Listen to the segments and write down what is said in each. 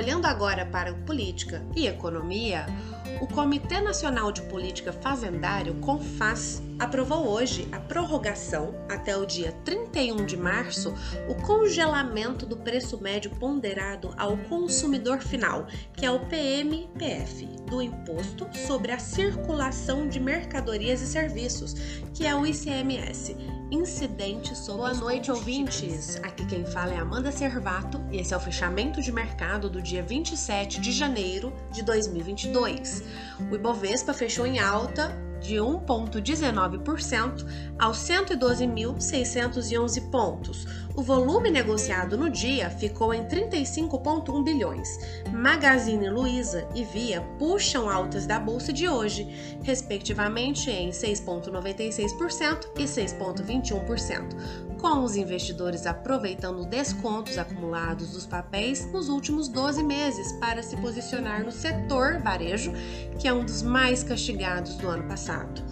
Olhando agora para política e economia, o Comitê Nacional de Política Fazendário, CONFAS, aprovou hoje a prorrogação até o dia 31 de março o congelamento do preço médio ponderado ao consumidor final, que é o PMPF, do Imposto sobre a Circulação de Mercadorias e Serviços, que é o ICMS, incidente sobre Boa noite, ouvintes. Aqui quem fala é Amanda Servato e esse é o fechamento de mercado do dia 27 de janeiro de 2022. O Ibovespa fechou em alta de 1,19% aos 112.611 pontos. O volume negociado no dia ficou em 35,1 bilhões. Magazine Luiza e Via puxam altas da bolsa de hoje, respectivamente em 6,96% e 6,21%, com os investidores aproveitando descontos acumulados dos papéis nos últimos 12 meses para se posicionar no setor varejo, que é um dos mais castigados do ano passado.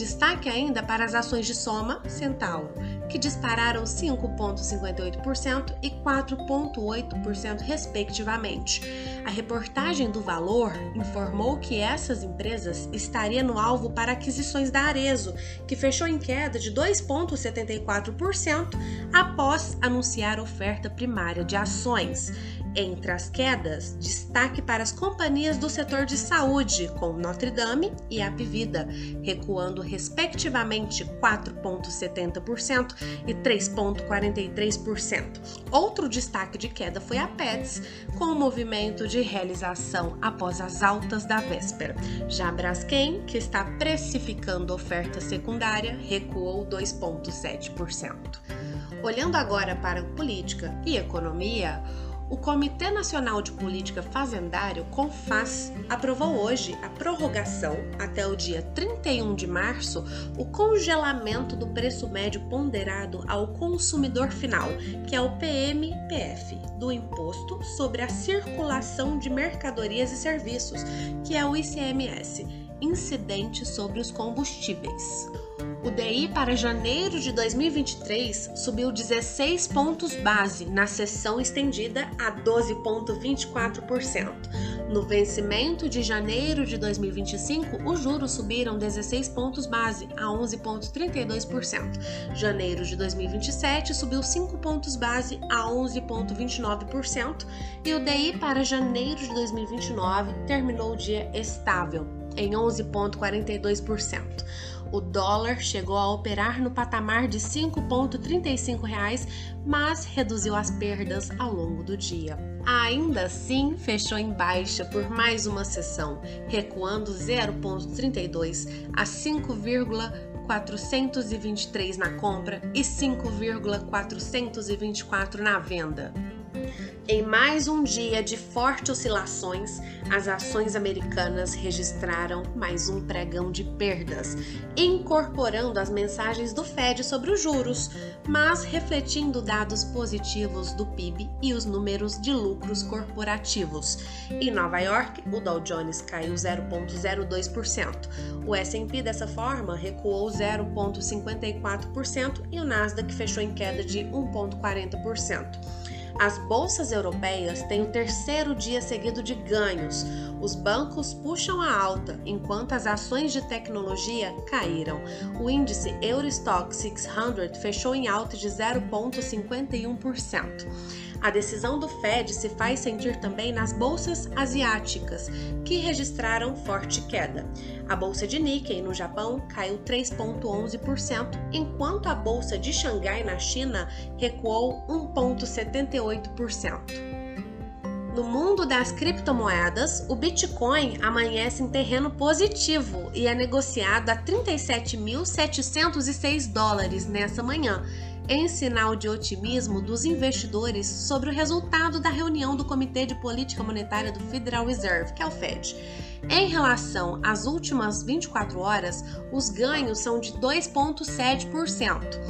Destaque ainda para as ações de Soma Centauro, que dispararam 5,58% e 4,8%, respectivamente. A reportagem do Valor informou que essas empresas estariam no alvo para aquisições da Arezo, que fechou em queda de 2,74% após anunciar oferta primária de ações. Entre as quedas, destaque para as companhias do setor de saúde, com Notre Dame e Apivida, recuando respectivamente 4,70% e 3,43%. Outro destaque de queda foi a Pets, com o movimento de realização após as altas da véspera. Já Braskem, que está precificando oferta secundária, recuou 2,7%. Olhando agora para política e economia, o Comitê Nacional de Política Fazendário, CONFAS, aprovou hoje a prorrogação até o dia 31 de março o congelamento do preço médio ponderado ao consumidor final, que é o PMPF, do Imposto sobre a Circulação de Mercadorias e Serviços, que é o ICMS, incidente sobre os combustíveis. O DI para janeiro de 2023 subiu 16 pontos base na sessão estendida a 12,24%. No vencimento de janeiro de 2025, os juros subiram 16 pontos base a 11,32%. Janeiro de 2027 subiu 5 pontos base a 11,29% e o DI para janeiro de 2029 terminou o dia estável em 11,42% o dólar chegou a operar no patamar de R$ 5,35, mas reduziu as perdas ao longo do dia. Ainda assim, fechou em baixa por mais uma sessão, recuando 0,32 a 5,423 na compra e 5,424 na venda. Em mais um dia de fortes oscilações, as ações americanas registraram mais um pregão de perdas, incorporando as mensagens do Fed sobre os juros, mas refletindo dados positivos do PIB e os números de lucros corporativos. Em Nova York, o Dow Jones caiu 0,02%, o S&P dessa forma recuou 0,54% e o Nasdaq fechou em queda de 1,40%. As bolsas europeias têm o terceiro dia seguido de ganhos. Os bancos puxam a alta, enquanto as ações de tecnologia caíram. O índice Eurostock 600 fechou em alta de 0,51%. A decisão do Fed se faz sentir também nas bolsas asiáticas, que registraram forte queda. A bolsa de Nikkei no Japão caiu 3,11%, enquanto a bolsa de Xangai na China recuou 1,78%. No mundo das criptomoedas, o Bitcoin amanhece em terreno positivo e é negociado a 37.706 dólares nessa manhã, em sinal de otimismo dos investidores sobre o resultado da reunião do Comitê de Política Monetária do Federal Reserve, que é o Fed. Em relação às últimas 24 horas, os ganhos são de 2,7%.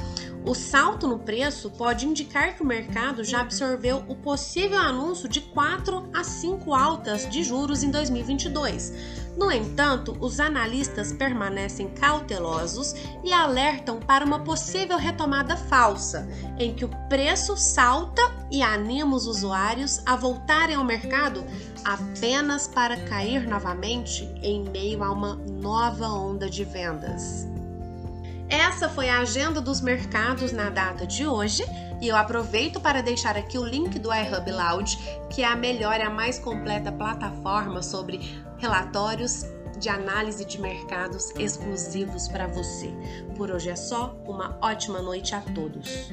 O salto no preço pode indicar que o mercado já absorveu o possível anúncio de 4 a 5 altas de juros em 2022. No entanto, os analistas permanecem cautelosos e alertam para uma possível retomada falsa, em que o preço salta e anima os usuários a voltarem ao mercado apenas para cair novamente em meio a uma nova onda de vendas. Essa foi a agenda dos mercados na data de hoje e eu aproveito para deixar aqui o link do iHub Loud, que é a melhor e a mais completa plataforma sobre relatórios de análise de mercados exclusivos para você. Por hoje é só, uma ótima noite a todos.